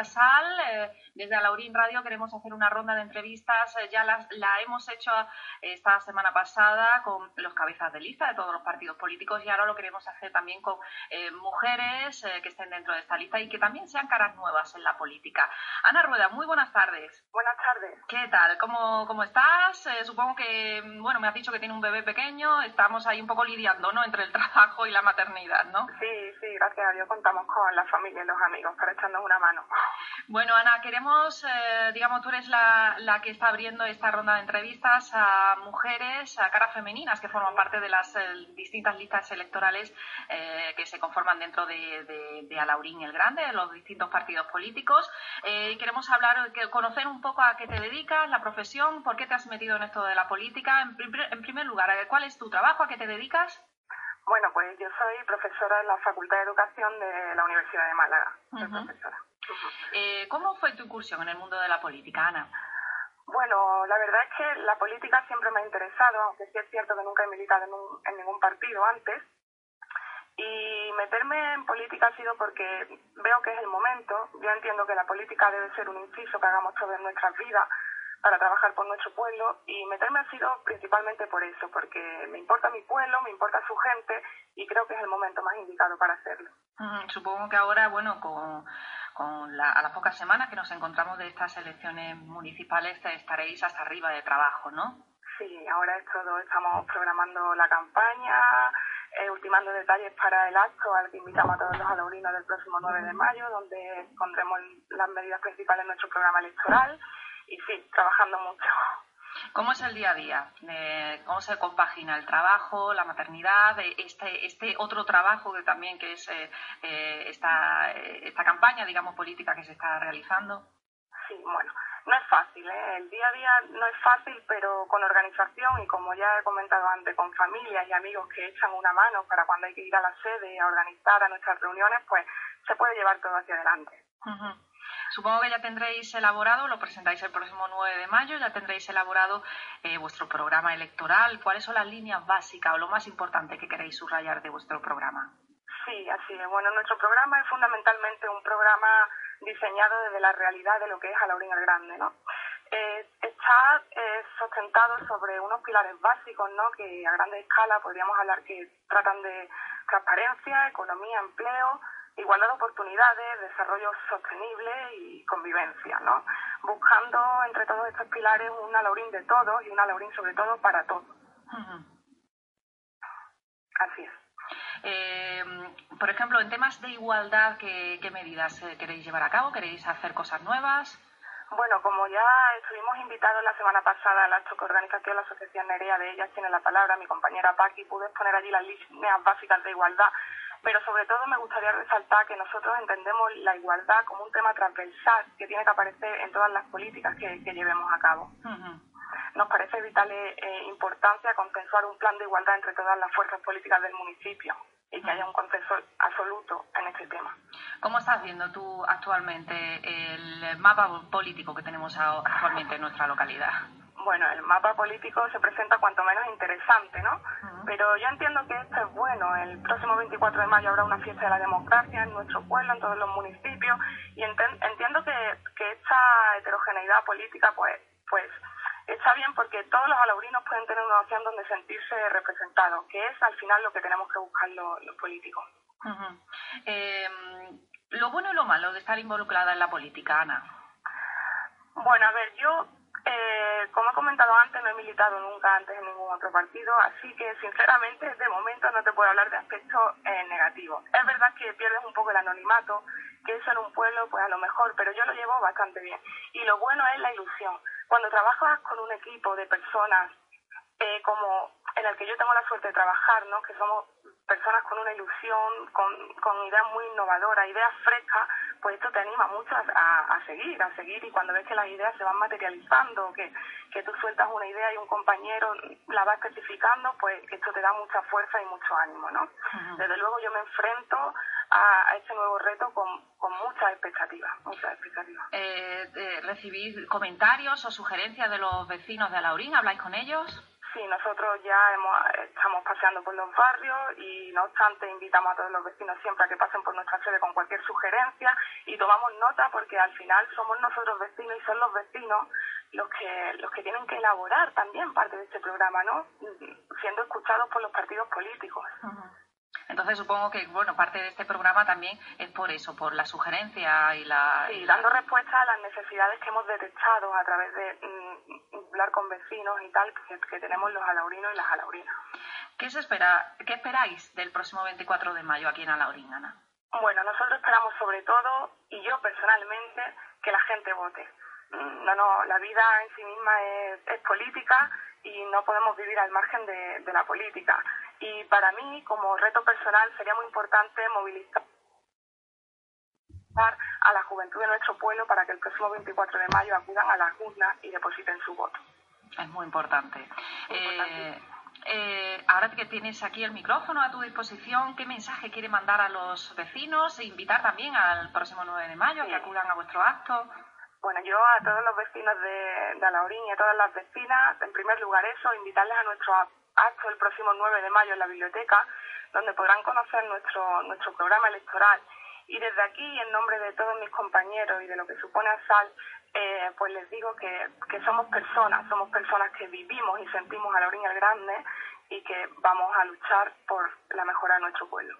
eh, Sal. Eh, desde Alaurín Radio queremos hacer una ronda de entrevistas. Eh, ya la hemos hecho esta semana pasada con los cabezas de lista de todos los partidos políticos y ahora lo queremos hacer también con mujeres que estén dentro de esta lista y que también sean caras nuevas en la política. Ana Rueda, muy buenas tardes. Buenas tardes. ¿Qué tal? ¿Cómo, cómo estás? supongo que, bueno, me has dicho que tiene un bebé pequeño. Estamos ahí un poco lidiando, ¿no? Entre el trabajo y la maternidad, ¿no? Sí, sí, gracias a Dios contamos con la familia y los amigos para echarnos una mano. Bueno, Ana, queremos, eh, digamos, tú eres la, la, que está abriendo esta ronda de entrevistas a mujeres, a caras femeninas que forman parte de las eh, distintas listas electorales eh, que se conforman dentro de, Alaurín el Grande, de los distintos partidos políticos. y queremos hablar, conocer un poco a qué te dedicas, la profesión, por qué te has metido en esto de la política. En, primer lugar, ¿cuál es tu trabajo? ¿A qué te dedicas? Bueno, pues yo soy profesora en la Facultad de Educación de la Universidad de Málaga. profesora. Eh, ¿Cómo fue tu incursión en el mundo de la política, Ana? Bueno, la verdad es que la política siempre me ha interesado, aunque sí es cierto que nunca he militado en, ningún partido antes. Y meterme en política ha sido porque veo que es el momento. Yo entiendo que la política debe ser un inciso que hagamos todas nuestras vidas para trabajar por nuestro pueblo y meterme ha sido principalmente por eso, porque me importa mi pueblo, me importa su gente y creo que es el momento más indicado para hacerlo. supongo que ahora, bueno, con, con la, a las pocas semanas que nos encontramos de estas elecciones municipales estaréis hasta arriba de trabajo, ¿no? Sí, ahora es todo, estamos programando la campaña, eh, ultimando detalles para el acto al que invitamos a todos los alumnos del próximo 9 de mayo, donde pondremos las medidas principales de nuestro programa electoral y sí, trabajando mucho. ¿Cómo es el día a día? ¿Cómo se compagina el trabajo, la maternidad, este, este otro trabajo que también que es eh, eh, esta, esta campaña, digamos, política que se está realizando? Sí, bueno, no es fácil, ¿eh? el día a día no es fácil, pero con organización y como ya he comentado antes, con familias y amigos que echan una mano para cuando hay que ir a la sede a organizar a nuestras reuniones, pues se puede llevar todo hacia adelante. Supongo que ya tendréis elaborado, lo presentáis el próximo 9 de mayo, ya tendréis elaborado eh, vuestro programa electoral. ¿Cuáles son las líneas básicas o lo más importante que queréis subrayar de vuestro programa? Sí, así es. Bueno, nuestro programa es fundamentalmente un programa diseñado desde la realidad de lo que es Alaurín el Grande, ¿no? Eh, está eh, sustentado sobre unos pilares básicos, ¿no? Que a grande escala podríamos hablar que tratan de transparencia, economía, empleo, igualdad de oportunidades, desarrollo sostenible y convivencia, ¿no? Buscando entre todos estos pilares una Laurín de todos y una Laurín sobre todo para todos. Así es. Eh, por ejemplo, en temas de igualdad, ¿qué, medidas eh, queréis llevar a cabo? ¿Queréis hacer cosas nuevas? Bueno, como ya estuvimos invitados la semana pasada al acto que organizó la Asociación Nerea de Ellas Tiene la Palabra, mi compañera Paqui, pude exponer allí las líneas básicas de igualdad pero sobre todo me gustaría resaltar que nosotros entendemos la igualdad como un tema transversal que tiene que aparecer en todas las políticas que, llevemos a cabo. Nos parece vital e eh, importancia consensuar un plan de igualdad entre todas las fuerzas políticas del municipio y que haya un consenso absoluto en este tema. ¿Cómo estás viendo tú actualmente el mapa político que tenemos actualmente en nuestra localidad? bueno, el mapa político se presenta cuanto menos interesante, ¿no? Pero yo entiendo que esto es bueno. El próximo 24 de mayo habrá una fiesta de la democracia en nuestro pueblo, en todos los municipios, y entiendo que, que esta heterogeneidad política, pues, pues está bien porque todos los alaurinos pueden tener una opción donde sentirse representados, que es al final lo que tenemos que buscar los, políticos. Em, lo bueno y lo malo de estar involucrada en la política, Ana. Bueno, a ver, yo antes, no he militado nunca antes en ningún otro partido, así que sinceramente de momento no te puedo hablar de aspectos eh, negativos. Es verdad que pierdes un poco el anonimato, que eso en un pueblo pues a lo mejor, pero yo lo llevo bastante bien. Y lo bueno es la ilusión. Cuando trabajas con un equipo de personas eh, como en el que yo tengo la suerte de trabajar, ¿no? que somos personas con una ilusión, con, con ideas muy innovadoras, ideas frescas, pues esto te anima mucho a, seguir, a seguir y cuando ves que las ideas se van materializando, que, que tú sueltas una idea y un compañero la va especificando, pues esto te da mucha fuerza y mucho ánimo, ¿no? Desde luego yo me enfrento a, este nuevo reto con, con muchas expectativas, muchas expectativas. Eh, ¿Recibís comentarios o sugerencias de los vecinos de Alaurín? ¿Habláis con ellos? Sí, nosotros ya hemos, estamos paseando por los barrios y no obstante invitamos a todos los vecinos siempre a que pasen por nuestra sede con cualquier sugerencia y tomamos nota porque al final somos nosotros vecinos y son los vecinos los que los que tienen que elaborar también parte de este programa, ¿no? Siendo escuchados por los partidos políticos. Entonces supongo que bueno parte de este programa también es por eso, por la sugerencia y la... Sí, dando respuesta a las necesidades que hemos detectado a través de mm, hablar con vecinos y tal que, tenemos los alaurinos y las alaurinas. ¿Qué, se espera, ¿Qué esperáis del próximo 24 de mayo aquí en Alaurín, Ana? Bueno, nosotros esperamos sobre todo, y yo personalmente, que la gente vote. No, no, la vida en sí misma es, es política y no podemos vivir al margen de, de la política. Y para mí, como reto personal, sería muy importante movilizar a la juventud de nuestro pueblo para que el próximo 24 de mayo acudan a las urnas y depositen su voto. Es muy importante. Eh, eh, ahora que tienes aquí el micrófono a tu disposición, ¿qué mensaje quiere mandar a los vecinos e invitar también al próximo 9 de mayo a que acudan a vuestro acto? Bueno, yo a todos los vecinos de, de Alaurín y a todas las vecinas, en primer lugar eso, invitarles a nuestro acto el próximo 9 de mayo en la biblioteca, donde podrán conocer nuestro, nuestro programa electoral. Y desde aquí, en nombre de todos mis compañeros y de lo que supone ASAL, eh, pues les digo que, que somos personas, somos personas que vivimos y sentimos a Laurín el Grande y que vamos a luchar por la mejora de nuestro pueblo.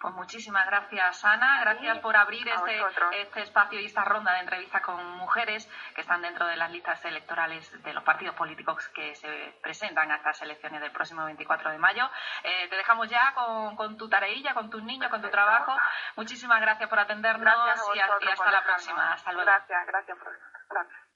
Pues muchísimas gracias, Ana. Gracias por abrir este, este, espacio y esta ronda de entrevistas con mujeres que están dentro de las listas electorales de los partidos políticos que se presentan a estas elecciones del próximo 24 de mayo. Eh, te dejamos ya con, tu tareilla, con tus niños, con tu trabajo. Muchísimas gracias por atendernos y, hasta la próxima. Hasta luego. Gracias, gracias, Gracias.